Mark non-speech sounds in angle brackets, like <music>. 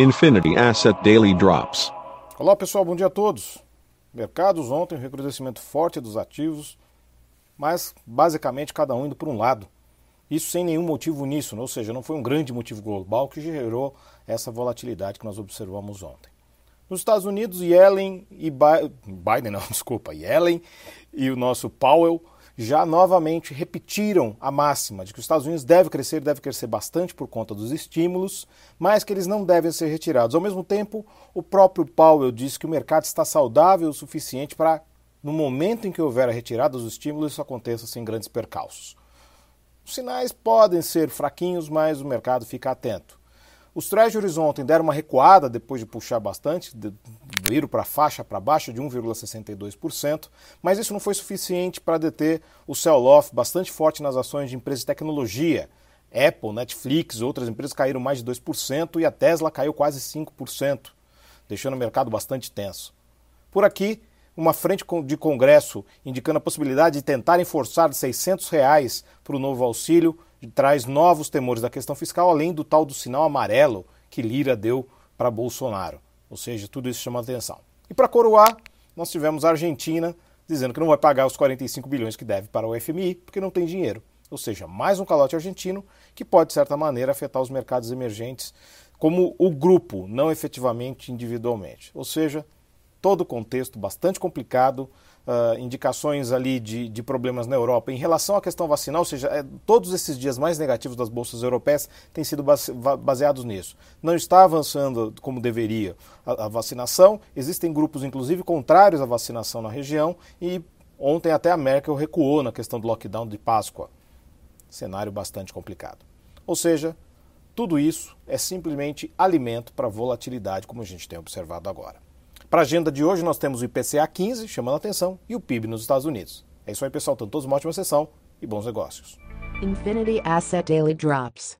Infinity Asset Daily Drops. Olá pessoal, bom dia a todos. Mercados ontem, um recrudescimento forte dos ativos, mas basicamente cada um indo por um lado. Isso sem nenhum motivo nisso, ou seja, não foi um grande motivo global que gerou essa volatilidade que nós observamos ontem. Nos Estados Unidos, Yellen e Biden, não, <laughs> desculpa, Yellen e o nosso Powell já novamente repetiram a máxima de que os Estados Unidos deve crescer, deve crescer bastante por conta dos estímulos, mas que eles não devem ser retirados. Ao mesmo tempo, o próprio Powell disse que o mercado está saudável o suficiente para, no momento em que houver a retirada dos estímulos, isso aconteça sem grandes percalços. Os sinais podem ser fraquinhos, mas o mercado fica atento. Os treasuries ontem deram uma recuada depois de puxar bastante, viram para a faixa para baixo de 1,62%, mas isso não foi suficiente para deter o sell-off bastante forte nas ações de empresas de tecnologia. Apple, Netflix, outras empresas caíram mais de 2% e a Tesla caiu quase 5%, deixando o mercado bastante tenso. Por aqui, uma frente de Congresso indicando a possibilidade de tentarem forçar 600 reais para o novo auxílio, traz novos temores da questão fiscal, além do tal do sinal amarelo que Lira deu para Bolsonaro. Ou seja, tudo isso chama atenção. E para coroar, nós tivemos a Argentina dizendo que não vai pagar os 45 bilhões que deve para o FMI, porque não tem dinheiro. Ou seja, mais um calote argentino que pode, de certa maneira, afetar os mercados emergentes como o grupo, não efetivamente individualmente. Ou seja, todo o contexto bastante complicado, uh, indicações ali de, de, problemas na Europa. Em relação à questão vacinal, ou seja, é, todos esses dias mais negativos das bolsas europeias têm sido baseados nisso. Não está avançando como deveria a, a vacinação, existem grupos, inclusive, contrários à vacinação na região e ontem até a Merkel recuou na questão do lockdown de Páscoa. Cenário bastante complicado. Ou seja, tudo isso é simplesmente alimento para volatilidade, como a gente tem observado agora. Para a agenda de hoje, nós temos o IPCA 15, chamando a atenção, e o PIB nos Estados Unidos. É isso aí, pessoal. Então, todos uma ótima sessão e bons negócios. Infinity Asset Daily Drops.